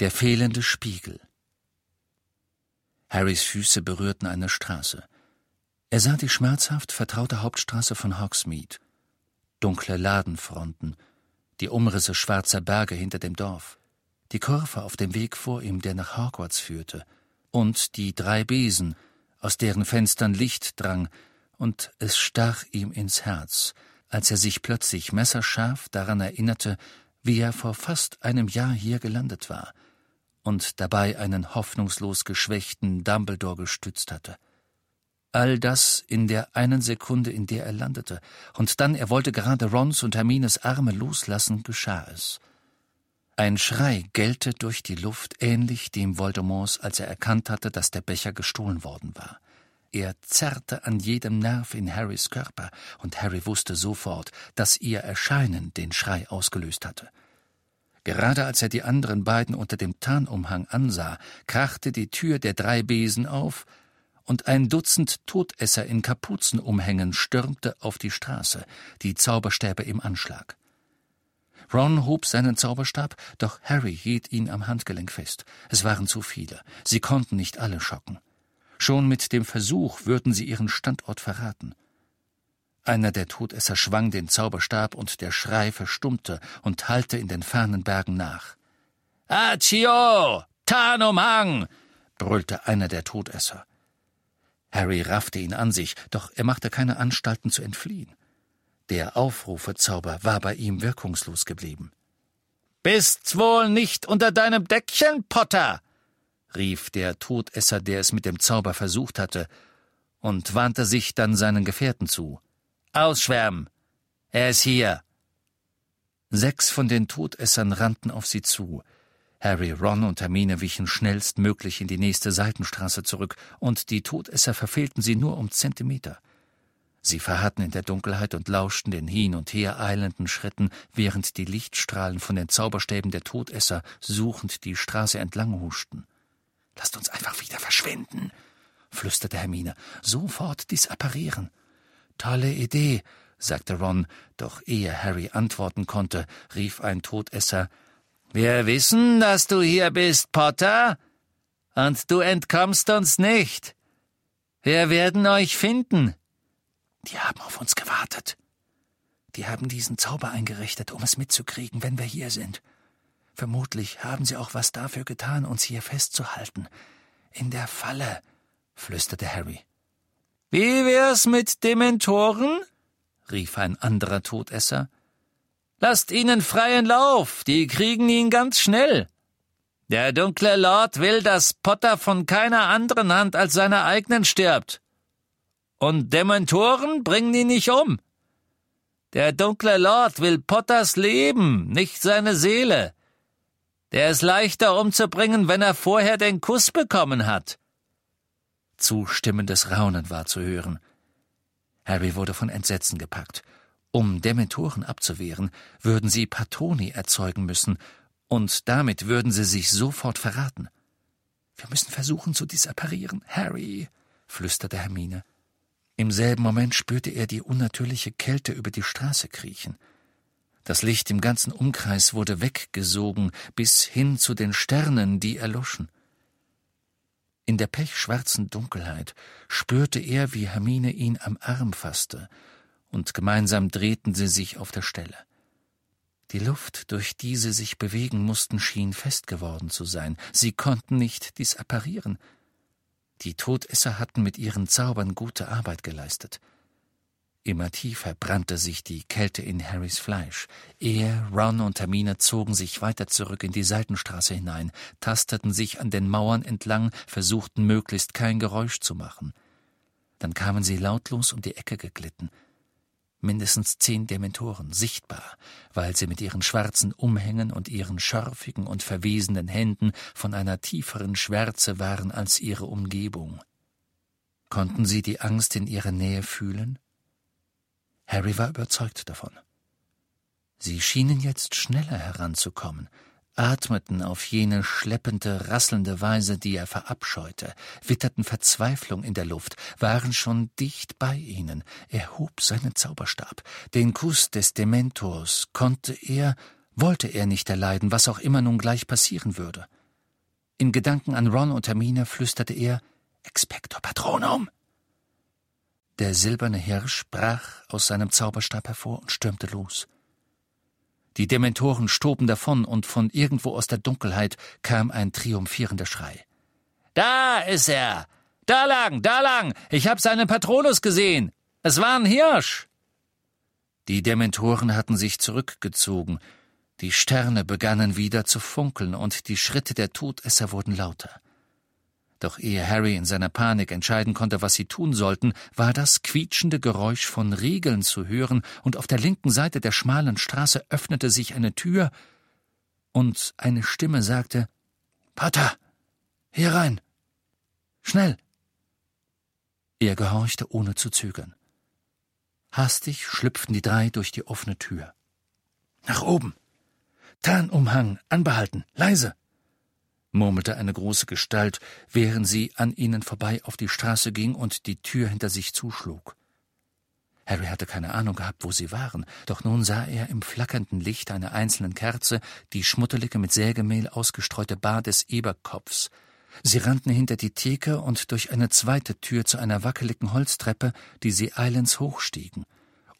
Der fehlende Spiegel. Harrys Füße berührten eine Straße. Er sah die schmerzhaft vertraute Hauptstraße von Hogsmeade. Dunkle Ladenfronten, die Umrisse schwarzer Berge hinter dem Dorf, die Kurve auf dem Weg vor ihm, der nach Hogwarts führte, und die drei Besen, aus deren Fenstern Licht drang, und es stach ihm ins Herz, als er sich plötzlich messerscharf daran erinnerte, wie er vor fast einem Jahr hier gelandet war und dabei einen hoffnungslos geschwächten Dumbledore gestützt hatte. All das in der einen Sekunde, in der er landete, und dann, er wollte gerade Rons und Hermines Arme loslassen, geschah es. Ein Schrei gellte durch die Luft, ähnlich dem Voldemorts, als er erkannt hatte, dass der Becher gestohlen worden war. Er zerrte an jedem Nerv in Harrys Körper, und Harry wusste sofort, dass ihr Erscheinen den Schrei ausgelöst hatte. Gerade als er die anderen beiden unter dem Tarnumhang ansah, krachte die Tür der drei Besen auf, und ein Dutzend Todesser in Kapuzenumhängen stürmte auf die Straße, die Zauberstäbe im Anschlag. Ron hob seinen Zauberstab, doch Harry hielt ihn am Handgelenk fest. Es waren zu viele. Sie konnten nicht alle schocken. Schon mit dem Versuch würden sie ihren Standort verraten. Einer der Todesser schwang den Zauberstab und der Schrei verstummte und hallte in den fernen Bergen nach. Accio! Tarnumhang! brüllte einer der Todesser. Harry raffte ihn an sich, doch er machte keine Anstalten zu entfliehen. Der Aufrufezauber war bei ihm wirkungslos geblieben. Bist's wohl nicht unter deinem Deckchen, Potter? rief der Todesser, der es mit dem Zauber versucht hatte, und wandte sich dann seinen Gefährten zu. Ausschwärmen! Er ist hier! Sechs von den Todessern rannten auf sie zu. Harry, Ron und Hermine wichen schnellstmöglich in die nächste Seitenstraße zurück, und die Todesser verfehlten sie nur um Zentimeter. Sie verharrten in der Dunkelheit und lauschten den hin und her eilenden Schritten, während die Lichtstrahlen von den Zauberstäben der Todesser suchend die Straße entlang huschten. Lasst uns einfach wieder verschwinden, flüsterte Hermine. Sofort disapparieren. Tolle Idee, sagte Ron, doch ehe Harry antworten konnte, rief ein Todesser Wir wissen, dass du hier bist, Potter, und du entkommst uns nicht. Wir werden euch finden. Die haben auf uns gewartet. Die haben diesen Zauber eingerichtet, um es mitzukriegen, wenn wir hier sind. Vermutlich haben sie auch was dafür getan, uns hier festzuhalten. In der Falle, flüsterte Harry. Wie wär's mit Dementoren? rief ein anderer Todesser. Lasst ihnen freien Lauf, die kriegen ihn ganz schnell. Der dunkle Lord will, dass Potter von keiner anderen Hand als seiner eigenen stirbt. Und Dementoren bringen ihn nicht um. Der dunkle Lord will Potters Leben, nicht seine Seele. Der ist leichter umzubringen, wenn er vorher den Kuss bekommen hat. Zustimmendes Raunen war zu hören. Harry wurde von Entsetzen gepackt. Um Dementoren abzuwehren, würden sie Patroni erzeugen müssen, und damit würden sie sich sofort verraten. Wir müssen versuchen zu disapparieren, Harry, flüsterte Hermine. Im selben Moment spürte er die unnatürliche Kälte über die Straße kriechen. Das Licht im ganzen Umkreis wurde weggesogen bis hin zu den Sternen, die erloschen. In der pechschwarzen Dunkelheit spürte er, wie Hermine ihn am Arm fasste, und gemeinsam drehten sie sich auf der Stelle. Die Luft, durch die sie sich bewegen mussten, schien fest geworden zu sein. Sie konnten nicht disapparieren. Die Todesser hatten mit ihren Zaubern gute Arbeit geleistet. Immer tiefer brannte sich die Kälte in Harrys Fleisch. Er, Ron und Hermine zogen sich weiter zurück in die Seitenstraße hinein, tasteten sich an den Mauern entlang, versuchten möglichst kein Geräusch zu machen. Dann kamen sie lautlos um die Ecke geglitten. Mindestens zehn Dementoren, sichtbar, weil sie mit ihren schwarzen Umhängen und ihren scharfigen und verwesenden Händen von einer tieferen Schwärze waren als ihre Umgebung. Konnten sie die Angst in ihrer Nähe fühlen? Harry war überzeugt davon. Sie schienen jetzt schneller heranzukommen, atmeten auf jene schleppende, rasselnde Weise, die er verabscheute, witterten Verzweiflung in der Luft, waren schon dicht bei ihnen. Er hob seinen Zauberstab. Den Kuss des Dementors konnte er, wollte er nicht erleiden, was auch immer nun gleich passieren würde. In Gedanken an Ron und Hermine flüsterte er Expecto Patronum. Der silberne Hirsch brach aus seinem Zauberstab hervor und stürmte los. Die Dementoren stoben davon, und von irgendwo aus der Dunkelheit kam ein triumphierender Schrei. Da ist er! Da lang, da lang! Ich hab seinen Patronus gesehen! Es war ein Hirsch! Die Dementoren hatten sich zurückgezogen, die Sterne begannen wieder zu funkeln, und die Schritte der Todesser wurden lauter. Doch ehe Harry in seiner Panik entscheiden konnte, was sie tun sollten, war das quietschende Geräusch von Riegeln zu hören, und auf der linken Seite der schmalen Straße öffnete sich eine Tür, und eine Stimme sagte Pater, hier rein. Schnell. Er gehorchte, ohne zu zögern. Hastig schlüpften die drei durch die offene Tür. Nach oben. Tarnumhang, anbehalten, leise murmelte eine große Gestalt, während sie an ihnen vorbei auf die Straße ging und die Tür hinter sich zuschlug. Harry hatte keine Ahnung gehabt, wo sie waren, doch nun sah er im flackernden Licht einer einzelnen Kerze die schmutterige mit Sägemehl ausgestreute Bar des Eberkopfs. Sie rannten hinter die Theke und durch eine zweite Tür zu einer wackeligen Holztreppe, die sie eilends hochstiegen.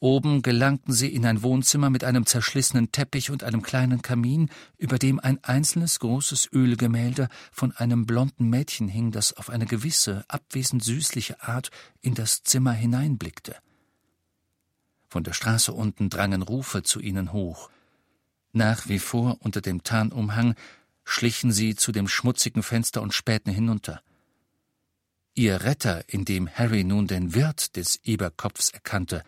Oben gelangten sie in ein Wohnzimmer mit einem zerschlissenen Teppich und einem kleinen Kamin, über dem ein einzelnes großes Ölgemälde von einem blonden Mädchen hing, das auf eine gewisse, abwesend süßliche Art in das Zimmer hineinblickte. Von der Straße unten drangen Rufe zu ihnen hoch. Nach wie vor unter dem Tarnumhang schlichen sie zu dem schmutzigen Fenster und spähten hinunter. Ihr Retter, in dem Harry nun den Wirt des Eberkopfs erkannte,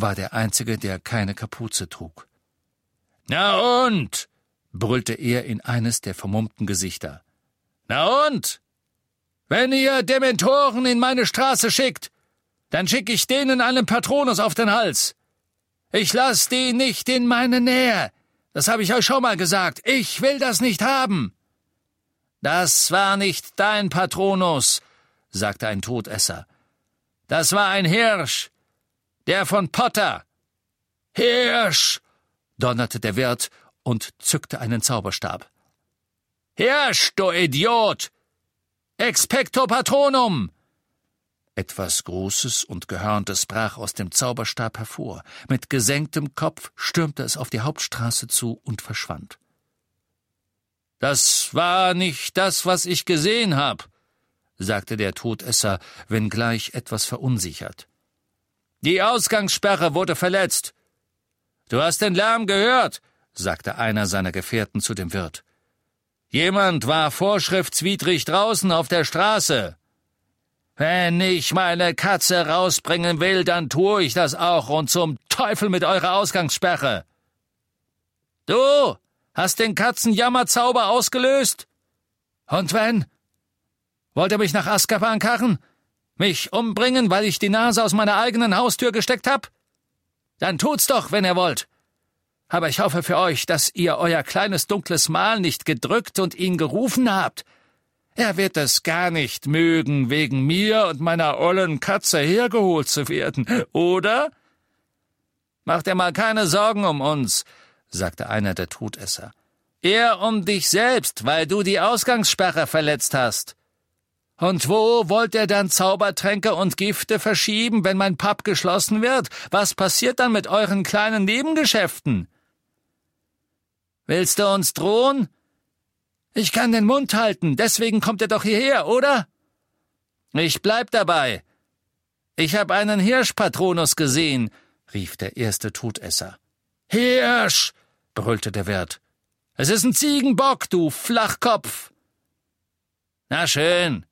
war der Einzige, der keine Kapuze trug. Na und? brüllte er in eines der vermummten Gesichter. Na und? Wenn ihr Dementoren in meine Straße schickt, dann schick ich denen einen Patronus auf den Hals. Ich lass die nicht in meine Nähe. Das habe ich euch schon mal gesagt. Ich will das nicht haben. Das war nicht dein Patronus, sagte ein Todesser. Das war ein Hirsch. Der von Potter. Hirsch! donnerte der Wirt und zückte einen Zauberstab. Hirsch, du Idiot! Expecto Patronum! Etwas Großes und Gehörntes brach aus dem Zauberstab hervor. Mit gesenktem Kopf stürmte es auf die Hauptstraße zu und verschwand. Das war nicht das, was ich gesehen hab, sagte der Todesser, wenngleich etwas verunsichert. Die Ausgangssperre wurde verletzt. Du hast den Lärm gehört, sagte einer seiner Gefährten zu dem Wirt. Jemand war vorschriftswidrig draußen auf der Straße. Wenn ich meine Katze rausbringen will, dann tue ich das auch und zum Teufel mit eurer Ausgangssperre. Du hast den Katzenjammerzauber ausgelöst? Und wenn? Wollt ihr mich nach Azkaban karren? Mich umbringen, weil ich die Nase aus meiner eigenen Haustür gesteckt hab? Dann tut's doch, wenn ihr wollt. Aber ich hoffe für euch, dass ihr euer kleines dunkles Mal nicht gedrückt und ihn gerufen habt. Er wird es gar nicht mögen, wegen mir und meiner ollen Katze hergeholt zu werden, oder? Mach dir mal keine Sorgen um uns, sagte einer der Todesser. Eher um dich selbst, weil du die Ausgangssperre verletzt hast. Und wo wollt ihr dann Zaubertränke und Gifte verschieben, wenn mein Pub geschlossen wird? Was passiert dann mit euren kleinen Nebengeschäften? Willst du uns drohen? Ich kann den Mund halten, deswegen kommt ihr doch hierher, oder? Ich bleib dabei. Ich hab einen Hirschpatronus gesehen, rief der erste Todesser. Hirsch! brüllte der Wirt. Es ist ein Ziegenbock, du Flachkopf! Na schön,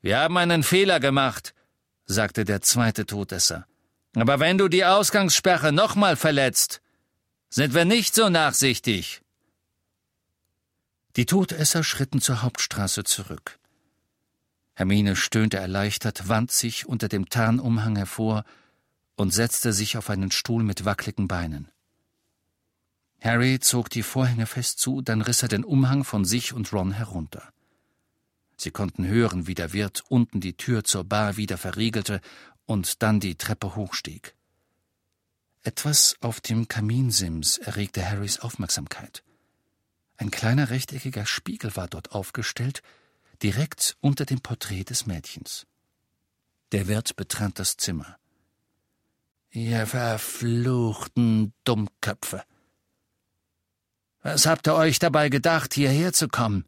wir haben einen Fehler gemacht, sagte der zweite Todesser. Aber wenn du die Ausgangssperre nochmal verletzt, sind wir nicht so nachsichtig. Die Todesser schritten zur Hauptstraße zurück. Hermine stöhnte erleichtert, wand sich unter dem Tarnumhang hervor und setzte sich auf einen Stuhl mit wackligen Beinen. Harry zog die Vorhänge fest zu, dann riss er den Umhang von sich und Ron herunter. Sie konnten hören, wie der Wirt unten die Tür zur Bar wieder verriegelte und dann die Treppe hochstieg. Etwas auf dem Kaminsims erregte Harrys Aufmerksamkeit. Ein kleiner rechteckiger Spiegel war dort aufgestellt, direkt unter dem Porträt des Mädchens. Der Wirt betrat das Zimmer. Ihr verfluchten Dummköpfe. Was habt ihr euch dabei gedacht, hierher zu kommen?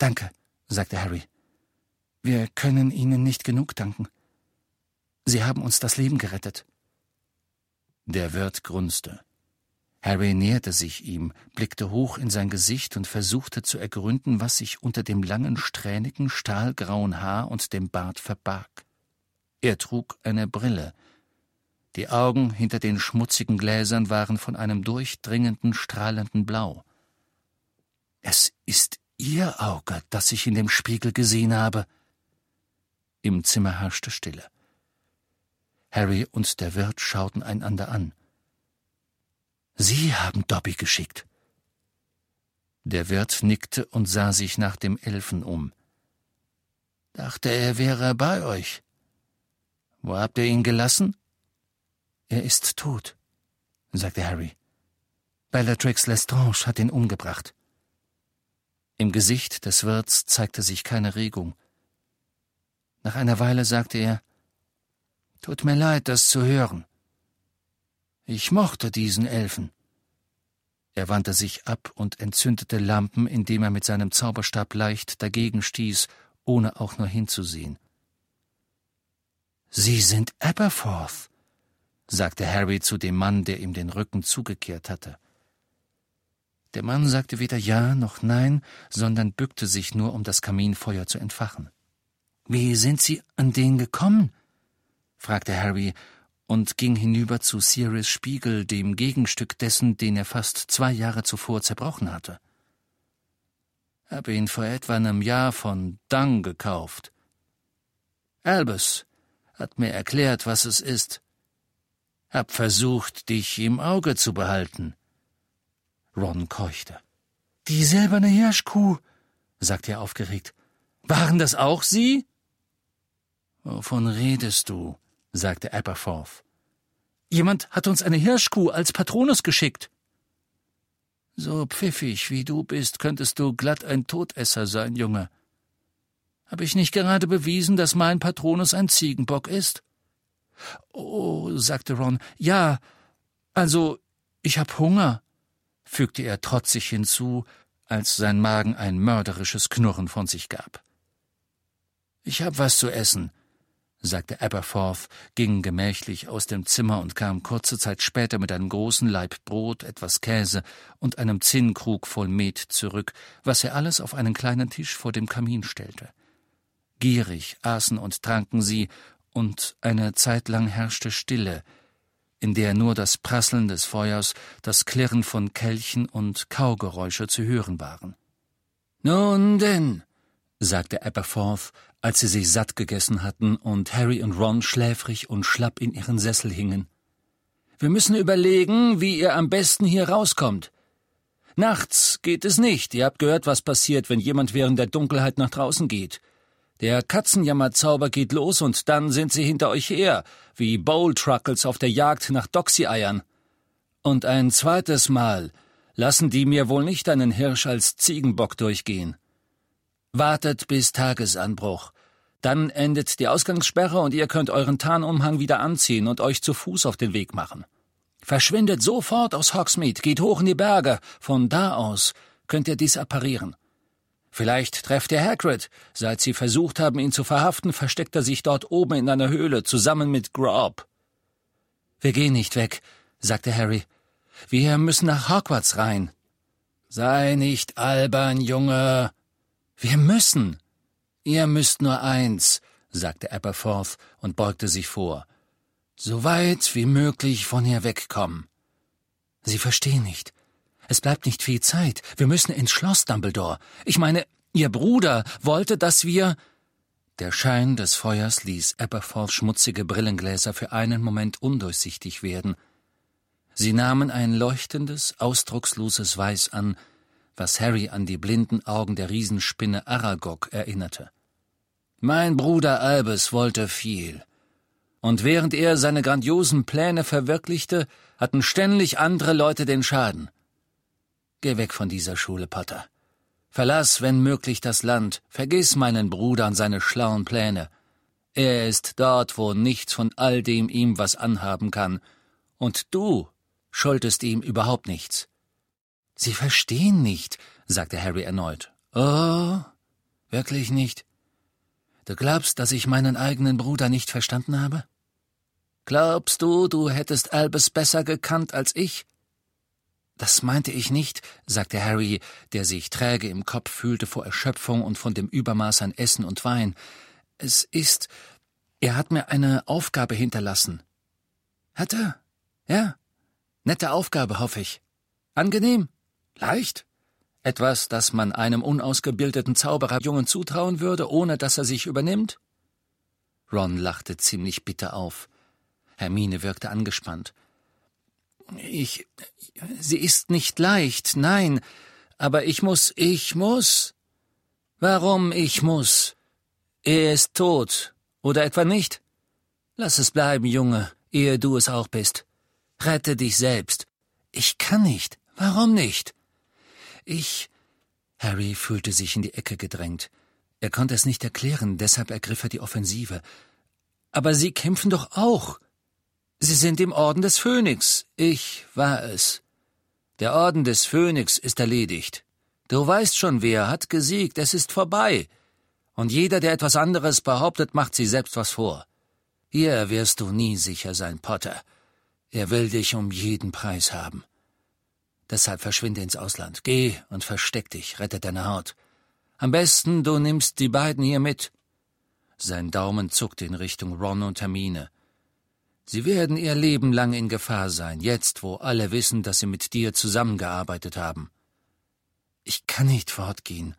Danke, sagte Harry. Wir können Ihnen nicht genug danken. Sie haben uns das Leben gerettet. Der Wirt grunzte. Harry näherte sich ihm, blickte hoch in sein Gesicht und versuchte zu ergründen, was sich unter dem langen, strähnigen, stahlgrauen Haar und dem Bart verbarg. Er trug eine Brille. Die Augen hinter den schmutzigen Gläsern waren von einem durchdringenden, strahlenden Blau. Es ist Ihr Auge, das ich in dem Spiegel gesehen habe. Im Zimmer herrschte Stille. Harry und der Wirt schauten einander an. Sie haben Dobby geschickt. Der Wirt nickte und sah sich nach dem Elfen um. Dachte, er wäre bei euch. Wo habt ihr ihn gelassen? Er ist tot, sagte Harry. Bellatrix Lestrange hat ihn umgebracht. Im Gesicht des Wirts zeigte sich keine Regung. Nach einer Weile sagte er Tut mir leid, das zu hören. Ich mochte diesen Elfen. Er wandte sich ab und entzündete Lampen, indem er mit seinem Zauberstab leicht dagegen stieß, ohne auch nur hinzusehen. Sie sind Aberforth, sagte Harry zu dem Mann, der ihm den Rücken zugekehrt hatte. Der Mann sagte weder Ja noch Nein, sondern bückte sich nur, um das Kaminfeuer zu entfachen. Wie sind Sie an den gekommen? fragte Harry und ging hinüber zu Sirius Spiegel, dem Gegenstück dessen, den er fast zwei Jahre zuvor zerbrochen hatte. Hab ihn vor etwa einem Jahr von Dung gekauft. Albus hat mir erklärt, was es ist. Hab versucht, dich im Auge zu behalten. Ron keuchte. Die silberne Hirschkuh, sagte er aufgeregt. Waren das auch Sie? Wovon redest du? sagte Aberforth. Jemand hat uns eine Hirschkuh als Patronus geschickt. So pfiffig wie du bist, könntest du glatt ein Todesser sein, Junge. Hab ich nicht gerade bewiesen, dass mein Patronus ein Ziegenbock ist? Oh, sagte Ron, ja, also ich hab Hunger, fügte er trotzig hinzu, als sein Magen ein mörderisches Knurren von sich gab. Ich hab was zu essen, sagte Aberforth, ging gemächlich aus dem Zimmer und kam kurze Zeit später mit einem großen Laib Brot, etwas Käse und einem Zinnkrug voll Met zurück, was er alles auf einen kleinen Tisch vor dem Kamin stellte. Gierig aßen und tranken sie, und eine Zeit lang herrschte Stille, in der nur das Prasseln des Feuers, das Klirren von Kelchen und Kaugeräusche zu hören waren. Nun denn, sagte Aberforth, als sie sich satt gegessen hatten und Harry und Ron schläfrig und schlapp in ihren Sessel hingen. Wir müssen überlegen, wie ihr am besten hier rauskommt. Nachts geht es nicht. Ihr habt gehört, was passiert, wenn jemand während der Dunkelheit nach draußen geht. Der Katzenjammerzauber geht los und dann sind sie hinter euch her, wie Bowl-Truckles auf der Jagd nach Doxy-Eiern. Und ein zweites Mal lassen die mir wohl nicht einen Hirsch als Ziegenbock durchgehen. Wartet bis Tagesanbruch. Dann endet die Ausgangssperre und ihr könnt euren Tarnumhang wieder anziehen und euch zu Fuß auf den Weg machen. Verschwindet sofort aus Hogsmeade, geht hoch in die Berge. Von da aus könnt ihr dies apparieren. Vielleicht trefft ihr Hagrid. Seit sie versucht haben, ihn zu verhaften, versteckt er sich dort oben in einer Höhle zusammen mit Grob. Wir gehen nicht weg, sagte Harry. Wir müssen nach Hogwarts rein. Sei nicht albern, Junge, wir müssen. Ihr müsst nur eins, sagte Aberforth und beugte sich vor. So weit wie möglich von hier wegkommen. Sie verstehen nicht. Es bleibt nicht viel Zeit. Wir müssen ins Schloss, Dumbledore. Ich meine, Ihr Bruder wollte, dass wir. Der Schein des Feuers ließ Aberforths schmutzige Brillengläser für einen Moment undurchsichtig werden. Sie nahmen ein leuchtendes, ausdrucksloses Weiß an, was Harry an die blinden Augen der Riesenspinne Aragog erinnerte. Mein Bruder Albus wollte viel. Und während er seine grandiosen Pläne verwirklichte, hatten ständig andere Leute den Schaden. Geh weg von dieser Schule, Potter. Verlass, wenn möglich, das Land. Vergiss meinen Bruder und seine schlauen Pläne. Er ist dort, wo nichts von all dem ihm was anhaben kann. Und du schuldest ihm überhaupt nichts. Sie verstehen nicht, sagte Harry erneut. Oh, wirklich nicht? Du glaubst, dass ich meinen eigenen Bruder nicht verstanden habe? Glaubst du, du hättest Albus besser gekannt als ich? Das meinte ich nicht, sagte Harry, der sich träge im Kopf fühlte vor Erschöpfung und von dem Übermaß an Essen und Wein. Es ist. Er hat mir eine Aufgabe hinterlassen. Hat er? Ja. Nette Aufgabe, hoffe ich. Angenehm? Leicht? Etwas, das man einem unausgebildeten Zaubererjungen zutrauen würde, ohne dass er sich übernimmt? Ron lachte ziemlich bitter auf. Hermine wirkte angespannt. Ich. Sie ist nicht leicht, nein, aber ich muss, ich muss. Warum ich muss? Er ist tot, oder etwa nicht? Lass es bleiben, Junge, ehe du es auch bist. Rette dich selbst. Ich kann nicht. Warum nicht? Ich. Harry fühlte sich in die Ecke gedrängt. Er konnte es nicht erklären, deshalb ergriff er die Offensive. Aber Sie kämpfen doch auch. Sie sind im Orden des Phönix. Ich war es. Der Orden des Phönix ist erledigt. Du weißt schon, wer hat gesiegt, es ist vorbei. Und jeder, der etwas anderes behauptet, macht sich selbst was vor. Hier wirst du nie sicher sein, Potter. Er will dich um jeden Preis haben. Deshalb verschwinde ins Ausland. Geh und versteck dich, rette deine Haut. Am besten, du nimmst die beiden hier mit. Sein Daumen zuckte in Richtung Ron und Hermine. Sie werden ihr Leben lang in Gefahr sein, jetzt, wo alle wissen, dass sie mit dir zusammengearbeitet haben. Ich kann nicht fortgehen.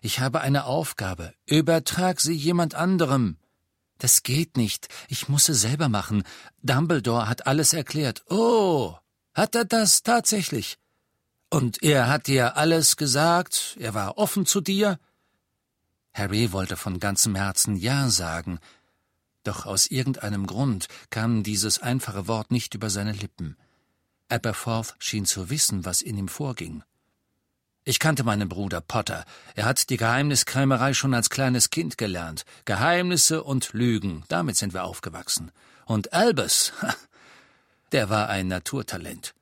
Ich habe eine Aufgabe. Übertrag sie jemand anderem. Das geht nicht. Ich muss sie selber machen. Dumbledore hat alles erklärt. Oh, hat er das tatsächlich? Und er hat dir alles gesagt? Er war offen zu dir? Harry wollte von ganzem Herzen Ja sagen, doch aus irgendeinem Grund kam dieses einfache Wort nicht über seine Lippen. Aberforth schien zu wissen, was in ihm vorging. Ich kannte meinen Bruder Potter. Er hat die Geheimniskrämerei schon als kleines Kind gelernt. Geheimnisse und Lügen, damit sind wir aufgewachsen. Und Albus, der war ein Naturtalent.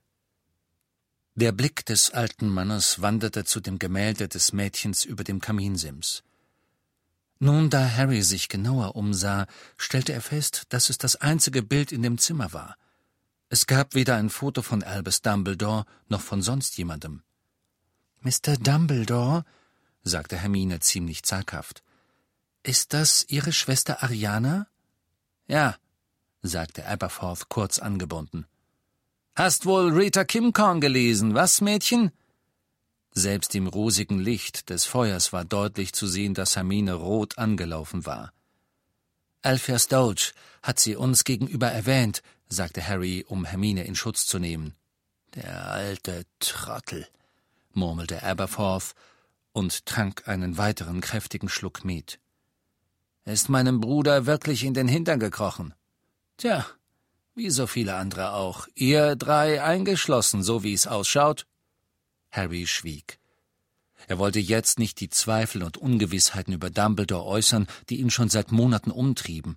Der Blick des alten Mannes wanderte zu dem Gemälde des Mädchens über dem Kaminsims. Nun, da Harry sich genauer umsah, stellte er fest, dass es das einzige Bild in dem Zimmer war. Es gab weder ein Foto von Albus Dumbledore noch von sonst jemandem. Mr. Dumbledore, sagte Hermine ziemlich zaghaft, ist das Ihre Schwester Ariana? Ja, sagte Aberforth kurz angebunden. Hast wohl Rita Kimcorn gelesen, was, Mädchen? Selbst im rosigen Licht des Feuers war deutlich zu sehen, dass Hermine rot angelaufen war. Alpheus Doge hat sie uns gegenüber erwähnt, sagte Harry, um Hermine in Schutz zu nehmen. Der alte Trottel, murmelte Aberforth und trank einen weiteren kräftigen Schluck Met. Ist meinem Bruder wirklich in den Hintern gekrochen? Tja, wie so viele andere auch. Ihr drei eingeschlossen, so wie es ausschaut. Harry schwieg. Er wollte jetzt nicht die Zweifel und Ungewissheiten über Dumbledore äußern, die ihn schon seit Monaten umtrieben.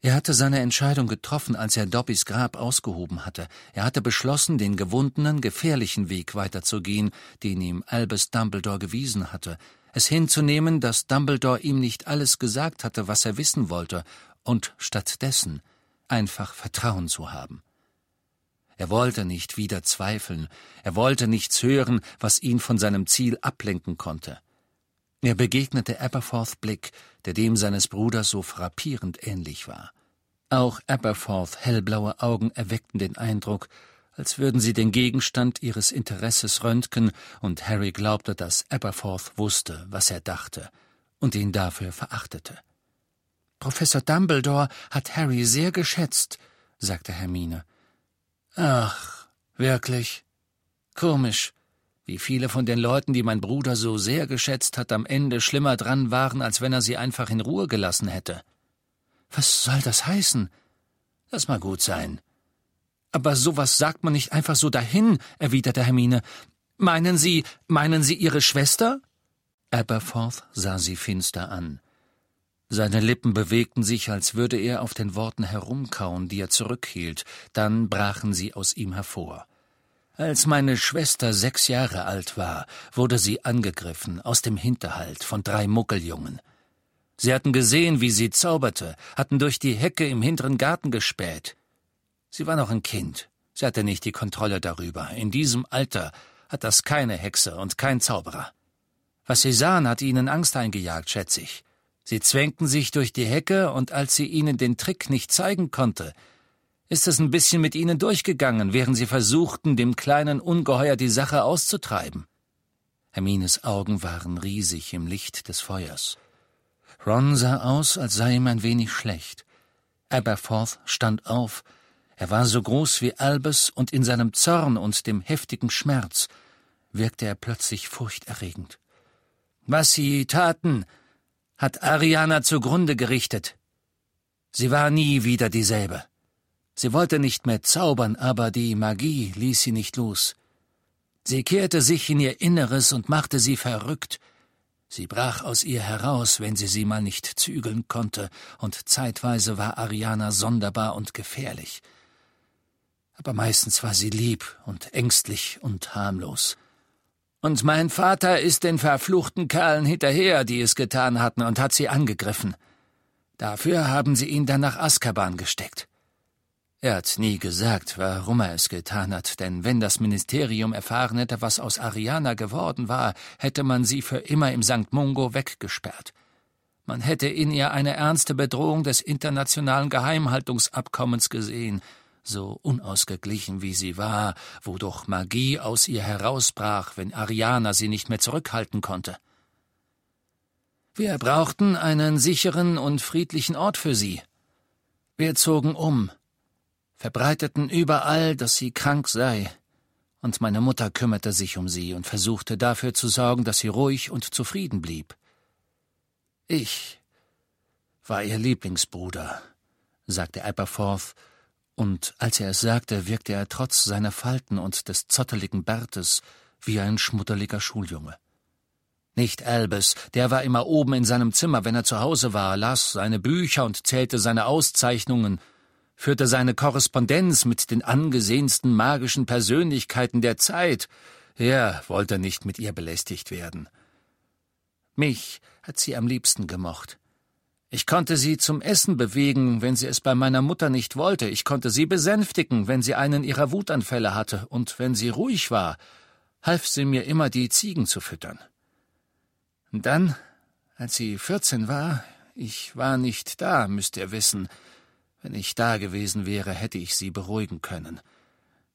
Er hatte seine Entscheidung getroffen, als er Dobbys Grab ausgehoben hatte. Er hatte beschlossen, den gewundenen, gefährlichen Weg weiterzugehen, den ihm Albus Dumbledore gewiesen hatte, es hinzunehmen, dass Dumbledore ihm nicht alles gesagt hatte, was er wissen wollte, und stattdessen einfach Vertrauen zu haben. Er wollte nicht wieder zweifeln, er wollte nichts hören, was ihn von seinem Ziel ablenken konnte. Er begegnete Aberforth Blick, der dem seines Bruders so frappierend ähnlich war. Auch Aberforth hellblaue Augen erweckten den Eindruck, als würden sie den Gegenstand ihres Interesses röntgen, und Harry glaubte, dass Aberforth wusste, was er dachte, und ihn dafür verachtete. Professor Dumbledore hat Harry sehr geschätzt, sagte Hermine. Ach, wirklich? Komisch, wie viele von den Leuten, die mein Bruder so sehr geschätzt hat, am Ende schlimmer dran waren, als wenn er sie einfach in Ruhe gelassen hätte. Was soll das heißen? Das mag gut sein. Aber sowas sagt man nicht einfach so dahin, erwiderte Hermine. Meinen Sie, meinen Sie Ihre Schwester? Aberforth sah sie finster an. Seine Lippen bewegten sich, als würde er auf den Worten herumkauen, die er zurückhielt, dann brachen sie aus ihm hervor. Als meine Schwester sechs Jahre alt war, wurde sie angegriffen aus dem Hinterhalt von drei Muckeljungen. Sie hatten gesehen, wie sie zauberte, hatten durch die Hecke im hinteren Garten gespäht. Sie war noch ein Kind. Sie hatte nicht die Kontrolle darüber. In diesem Alter hat das keine Hexe und kein Zauberer. Was sie sahen, hat ihnen Angst eingejagt, schätze ich. Sie zwängten sich durch die Hecke, und als sie ihnen den Trick nicht zeigen konnte, ist es ein bisschen mit ihnen durchgegangen, während sie versuchten, dem kleinen Ungeheuer die Sache auszutreiben. Hermines Augen waren riesig im Licht des Feuers. Ron sah aus, als sei ihm ein wenig schlecht. Aberforth stand auf. Er war so groß wie Albus, und in seinem Zorn und dem heftigen Schmerz wirkte er plötzlich furchterregend. Was sie taten, hat Ariana zugrunde gerichtet. Sie war nie wieder dieselbe. Sie wollte nicht mehr zaubern, aber die Magie ließ sie nicht los. Sie kehrte sich in ihr Inneres und machte sie verrückt. Sie brach aus ihr heraus, wenn sie sie mal nicht zügeln konnte, und zeitweise war Ariana sonderbar und gefährlich. Aber meistens war sie lieb und ängstlich und harmlos. Und mein Vater ist den verfluchten Kerlen hinterher, die es getan hatten, und hat sie angegriffen. Dafür haben sie ihn dann nach Azkaban gesteckt. Er hat nie gesagt, warum er es getan hat, denn wenn das Ministerium erfahren hätte, was aus Ariana geworden war, hätte man sie für immer im St. Mungo weggesperrt. Man hätte in ihr eine ernste Bedrohung des internationalen Geheimhaltungsabkommens gesehen, so unausgeglichen wie sie war, wodurch Magie aus ihr herausbrach, wenn Ariana sie nicht mehr zurückhalten konnte. Wir brauchten einen sicheren und friedlichen Ort für sie. Wir zogen um, verbreiteten überall, dass sie krank sei, und meine Mutter kümmerte sich um sie und versuchte dafür zu sorgen, dass sie ruhig und zufrieden blieb. Ich war ihr Lieblingsbruder, sagte Aberforth und als er es sagte, wirkte er trotz seiner Falten und des zotteligen Bartes wie ein schmutterliger Schuljunge. Nicht Albus, der war immer oben in seinem Zimmer, wenn er zu Hause war, las seine Bücher und zählte seine Auszeichnungen, führte seine Korrespondenz mit den angesehensten magischen Persönlichkeiten der Zeit. Er wollte nicht mit ihr belästigt werden. Mich hat sie am liebsten gemocht. Ich konnte sie zum Essen bewegen, wenn sie es bei meiner Mutter nicht wollte. Ich konnte sie besänftigen, wenn sie einen ihrer Wutanfälle hatte. Und wenn sie ruhig war, half sie mir immer, die Ziegen zu füttern. Dann, als sie vierzehn war, ich war nicht da, müsst ihr wissen. Wenn ich da gewesen wäre, hätte ich sie beruhigen können.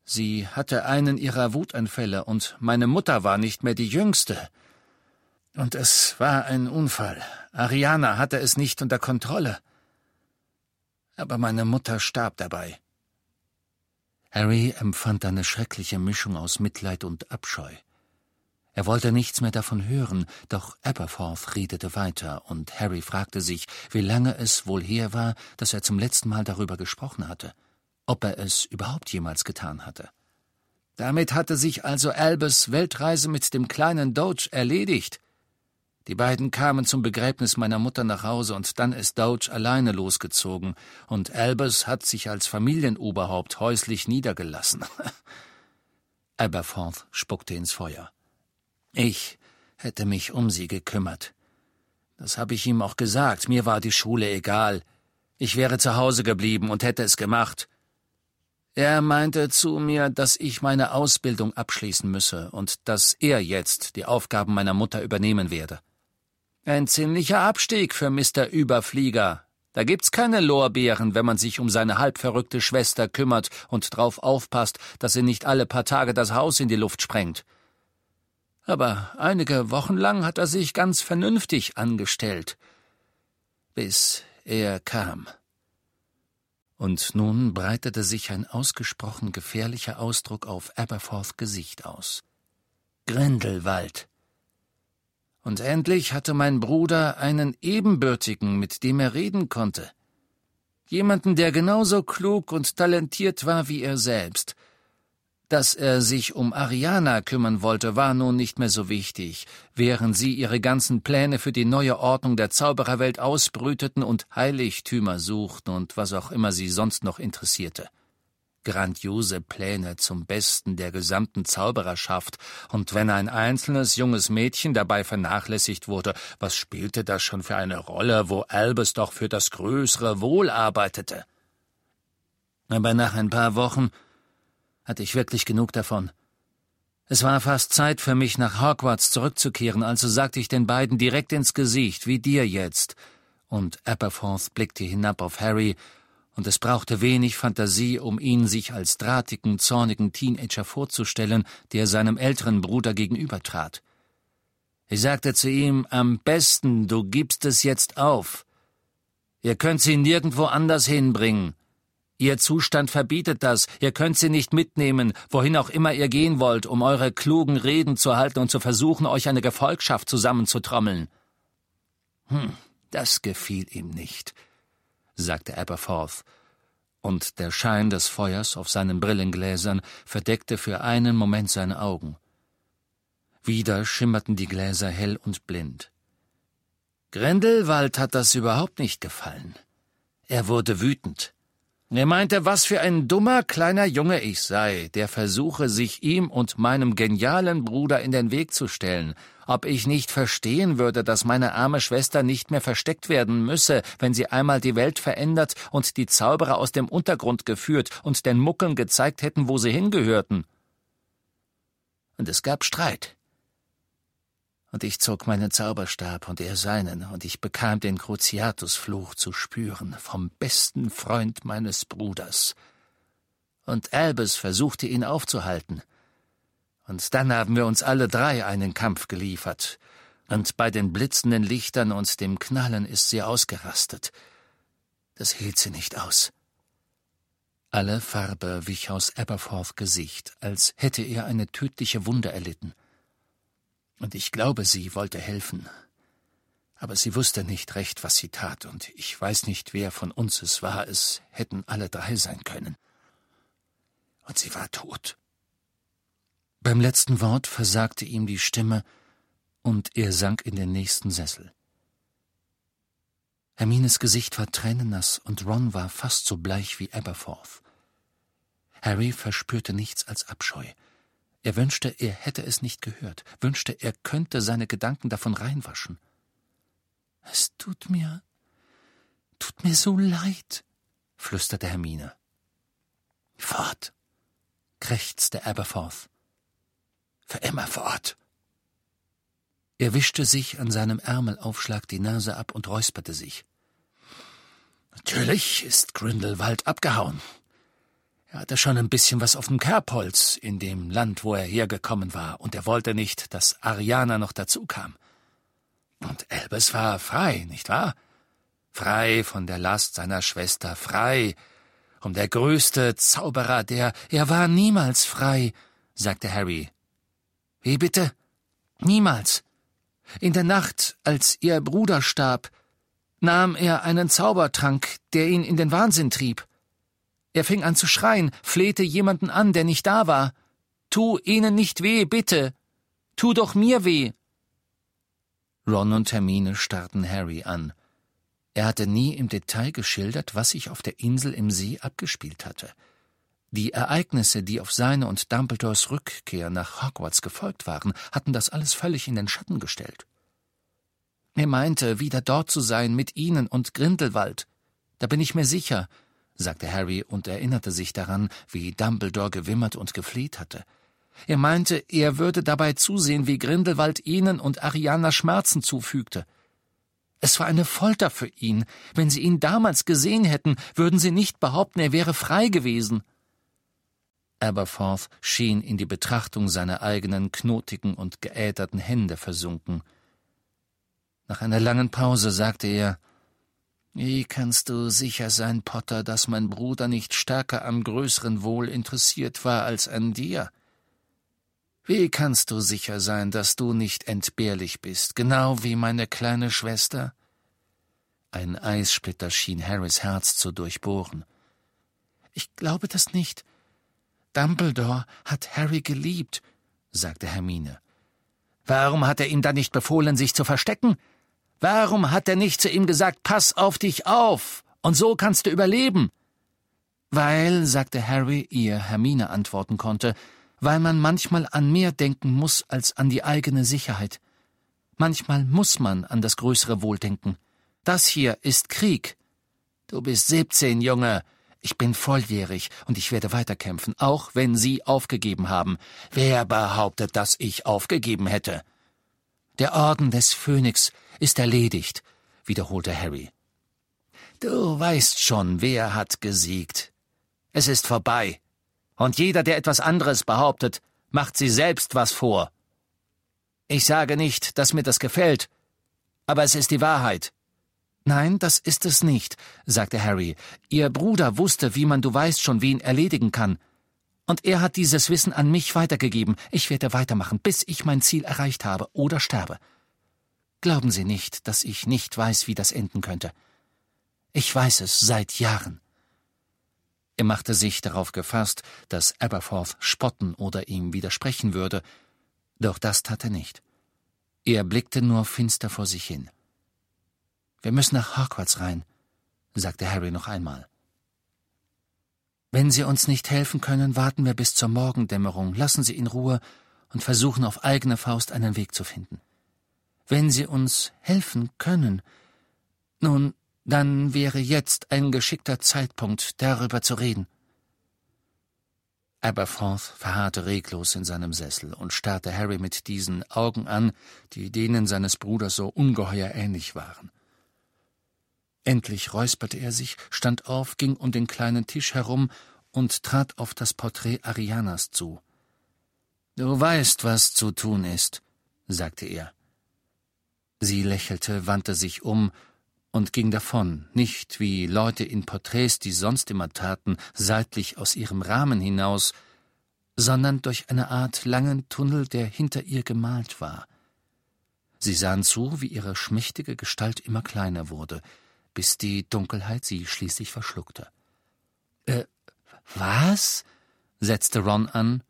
Sie hatte einen ihrer Wutanfälle, und meine Mutter war nicht mehr die jüngste. Und es war ein Unfall. Ariana hatte es nicht unter Kontrolle. Aber meine Mutter starb dabei. Harry empfand eine schreckliche Mischung aus Mitleid und Abscheu. Er wollte nichts mehr davon hören, doch Aberforth redete weiter, und Harry fragte sich, wie lange es wohl her war, dass er zum letzten Mal darüber gesprochen hatte, ob er es überhaupt jemals getan hatte. Damit hatte sich also Albus Weltreise mit dem kleinen Doge erledigt, die beiden kamen zum Begräbnis meiner Mutter nach Hause und dann ist Doge alleine losgezogen und Albus hat sich als Familienoberhaupt häuslich niedergelassen. Aberforth spuckte ins Feuer. Ich hätte mich um sie gekümmert. Das habe ich ihm auch gesagt, mir war die Schule egal. Ich wäre zu Hause geblieben und hätte es gemacht. Er meinte zu mir, dass ich meine Ausbildung abschließen müsse und dass er jetzt die Aufgaben meiner Mutter übernehmen werde. Ein ziemlicher Abstieg für Mr. Überflieger. Da gibt's keine Lorbeeren, wenn man sich um seine halbverrückte Schwester kümmert und drauf aufpasst, dass sie nicht alle paar Tage das Haus in die Luft sprengt. Aber einige Wochen lang hat er sich ganz vernünftig angestellt. Bis er kam. Und nun breitete sich ein ausgesprochen gefährlicher Ausdruck auf Aberforth Gesicht aus. Grindelwald. Und endlich hatte mein Bruder einen Ebenbürtigen, mit dem er reden konnte. Jemanden, der genauso klug und talentiert war wie er selbst. Dass er sich um Ariana kümmern wollte, war nun nicht mehr so wichtig, während sie ihre ganzen Pläne für die neue Ordnung der Zaubererwelt ausbrüteten und Heiligtümer suchten und was auch immer sie sonst noch interessierte. Grandiose Pläne zum Besten der gesamten Zaubererschaft, und wenn ein einzelnes junges Mädchen dabei vernachlässigt wurde, was spielte das schon für eine Rolle, wo Albus doch für das größere Wohl arbeitete? Aber nach ein paar Wochen hatte ich wirklich genug davon. Es war fast Zeit für mich, nach Hogwarts zurückzukehren, also sagte ich den beiden direkt ins Gesicht, wie dir jetzt. Und Aberforth blickte hinab auf Harry, und es brauchte wenig Fantasie, um ihn sich als drahtigen, zornigen Teenager vorzustellen, der seinem älteren Bruder gegenübertrat. Ich sagte zu ihm, am besten, du gibst es jetzt auf. Ihr könnt sie nirgendwo anders hinbringen. Ihr Zustand verbietet das, ihr könnt sie nicht mitnehmen, wohin auch immer ihr gehen wollt, um eure klugen Reden zu halten und zu versuchen, euch eine Gefolgschaft zusammenzutrommeln. Hm, das gefiel ihm nicht, sagte Aberforth, und der Schein des Feuers auf seinen Brillengläsern verdeckte für einen Moment seine Augen. Wieder schimmerten die Gläser hell und blind. Grindelwald hat das überhaupt nicht gefallen. Er wurde wütend. Er meinte, was für ein dummer kleiner Junge ich sei, der versuche, sich ihm und meinem genialen Bruder in den Weg zu stellen, ob ich nicht verstehen würde, dass meine arme Schwester nicht mehr versteckt werden müsse, wenn sie einmal die Welt verändert und die Zauberer aus dem Untergrund geführt und den Muckeln gezeigt hätten, wo sie hingehörten. Und es gab Streit und ich zog meinen Zauberstab und er seinen, und ich bekam den Cruciatusfluch zu spüren vom besten Freund meines Bruders. Und Albus versuchte ihn aufzuhalten. Und dann haben wir uns alle drei einen Kampf geliefert, und bei den blitzenden Lichtern und dem Knallen ist sie ausgerastet. Das hielt sie nicht aus. Alle Farbe wich aus Aberforth Gesicht, als hätte er eine tödliche Wunde erlitten. Und ich glaube, sie wollte helfen. Aber sie wusste nicht recht, was sie tat, und ich weiß nicht, wer von uns es war, es hätten alle drei sein können. Und sie war tot. Beim letzten Wort versagte ihm die Stimme, und er sank in den nächsten Sessel. Hermines Gesicht war tränennass, und Ron war fast so bleich wie Aberforth. Harry verspürte nichts als Abscheu. Er wünschte, er hätte es nicht gehört, wünschte, er könnte seine Gedanken davon reinwaschen. Es tut mir, tut mir so leid, flüsterte Hermine. Fort, krächzte Aberforth. Für immer fort. Er wischte sich an seinem Ärmelaufschlag die Nase ab und räusperte sich. Natürlich ist Grindelwald abgehauen. Er hatte schon ein bisschen was auf dem Kerbholz in dem Land, wo er hergekommen war, und er wollte nicht, dass Ariana noch dazu kam. Und Elbes war frei, nicht wahr? Frei von der Last seiner Schwester, frei, um der größte Zauberer, der er war niemals frei, sagte Harry. Wie bitte? Niemals. In der Nacht, als ihr Bruder starb, nahm er einen Zaubertrank, der ihn in den Wahnsinn trieb. Er fing an zu schreien, flehte jemanden an, der nicht da war. Tu ihnen nicht weh, bitte. Tu doch mir weh. Ron und Hermine starrten Harry an. Er hatte nie im Detail geschildert, was sich auf der Insel im See abgespielt hatte. Die Ereignisse, die auf seine und Dumbledores Rückkehr nach Hogwarts gefolgt waren, hatten das alles völlig in den Schatten gestellt. Er meinte, wieder dort zu sein mit ihnen und Grindelwald. Da bin ich mir sicher, sagte Harry und erinnerte sich daran, wie Dumbledore gewimmert und gefleht hatte. Er meinte, er würde dabei zusehen, wie Grindelwald ihnen und Ariana Schmerzen zufügte. Es war eine Folter für ihn. Wenn sie ihn damals gesehen hätten, würden sie nicht behaupten, er wäre frei gewesen. Aberforth schien in die Betrachtung seiner eigenen knotigen und geäderten Hände versunken. Nach einer langen Pause sagte er wie kannst du sicher sein, Potter, dass mein Bruder nicht stärker am größeren Wohl interessiert war als an dir? Wie kannst du sicher sein, dass du nicht entbehrlich bist, genau wie meine kleine Schwester? Ein Eissplitter schien Harrys Herz zu durchbohren. Ich glaube das nicht. Dumbledore hat Harry geliebt, sagte Hermine. Warum hat er ihm dann nicht befohlen, sich zu verstecken? Warum hat er nicht zu ihm gesagt, pass auf dich auf, und so kannst du überleben? Weil, sagte Harry, ihr Hermine antworten konnte, weil man manchmal an mehr denken muss als an die eigene Sicherheit. Manchmal muss man an das größere Wohl denken. Das hier ist Krieg. Du bist siebzehn, Junge. Ich bin volljährig und ich werde weiterkämpfen, auch wenn Sie aufgegeben haben. Wer behauptet, dass ich aufgegeben hätte? Der Orden des Phönix ist erledigt, wiederholte Harry. Du weißt schon, wer hat gesiegt. Es ist vorbei. Und jeder, der etwas anderes behauptet, macht sie selbst was vor. Ich sage nicht, dass mir das gefällt, aber es ist die Wahrheit. Nein, das ist es nicht, sagte Harry. Ihr Bruder wusste, wie man du weißt schon wen erledigen kann. Und er hat dieses Wissen an mich weitergegeben. Ich werde weitermachen, bis ich mein Ziel erreicht habe oder sterbe. Glauben Sie nicht, dass ich nicht weiß, wie das enden könnte. Ich weiß es seit Jahren. Er machte sich darauf gefasst, dass Aberforth spotten oder ihm widersprechen würde, doch das tat er nicht. Er blickte nur finster vor sich hin. Wir müssen nach Hogwarts rein, sagte Harry noch einmal. Wenn Sie uns nicht helfen können, warten wir bis zur Morgendämmerung, lassen Sie in Ruhe und versuchen auf eigene Faust einen Weg zu finden. Wenn Sie uns helfen können, nun, dann wäre jetzt ein geschickter Zeitpunkt, darüber zu reden. Aberforth verharrte reglos in seinem Sessel und starrte Harry mit diesen Augen an, die denen seines Bruders so ungeheuer ähnlich waren. Endlich räusperte er sich, stand auf, ging um den kleinen Tisch herum und trat auf das Porträt Arianas zu. Du weißt, was zu tun ist, sagte er. Sie lächelte, wandte sich um und ging davon, nicht wie Leute in Porträts, die sonst immer taten, seitlich aus ihrem Rahmen hinaus, sondern durch eine Art langen Tunnel, der hinter ihr gemalt war. Sie sahen zu, wie ihre schmächtige Gestalt immer kleiner wurde, bis die Dunkelheit sie schließlich verschluckte. Äh, was? setzte Ron an.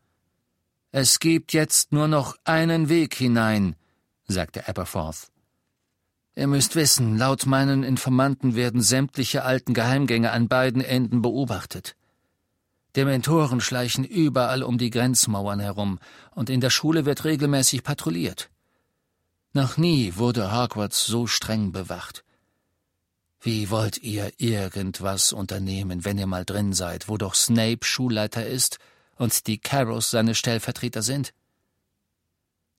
Es gibt jetzt nur noch einen Weg hinein, sagte Aberforth. Ihr müsst wissen, laut meinen Informanten werden sämtliche alten Geheimgänge an beiden Enden beobachtet. Dementoren schleichen überall um die Grenzmauern herum, und in der Schule wird regelmäßig patrouilliert. Noch nie wurde Hogwarts so streng bewacht. Wie wollt ihr irgendwas unternehmen, wenn ihr mal drin seid, wo doch Snape Schulleiter ist und die Carrows seine Stellvertreter sind?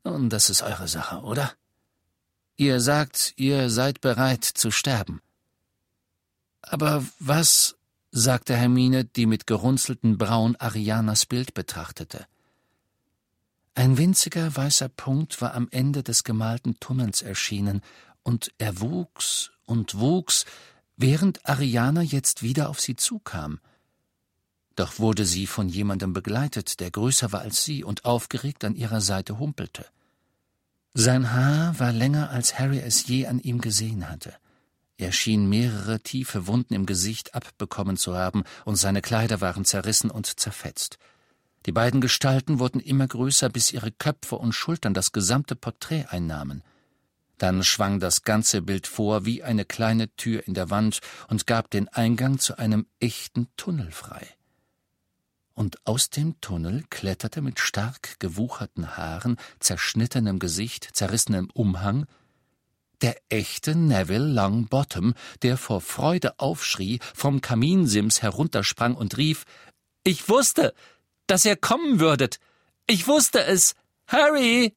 Nun, das ist eure Sache, oder? Ihr sagt, ihr seid bereit zu sterben. Aber was, sagte Hermine, die mit gerunzelten Brauen Arianas Bild betrachtete. Ein winziger weißer Punkt war am Ende des gemalten Tunnels erschienen, und er wuchs und wuchs, während Ariana jetzt wieder auf sie zukam. Doch wurde sie von jemandem begleitet, der größer war als sie und aufgeregt an ihrer Seite humpelte. Sein Haar war länger, als Harry es je an ihm gesehen hatte. Er schien mehrere tiefe Wunden im Gesicht abbekommen zu haben, und seine Kleider waren zerrissen und zerfetzt. Die beiden Gestalten wurden immer größer, bis ihre Köpfe und Schultern das gesamte Porträt einnahmen. Dann schwang das ganze Bild vor wie eine kleine Tür in der Wand und gab den Eingang zu einem echten Tunnel frei. Und aus dem Tunnel kletterte mit stark gewucherten Haaren, zerschnittenem Gesicht, zerrissenem Umhang der echte Neville Longbottom, der vor Freude aufschrie, vom Kaminsims heruntersprang und rief Ich wusste, dass ihr kommen würdet. Ich wusste es. Harry.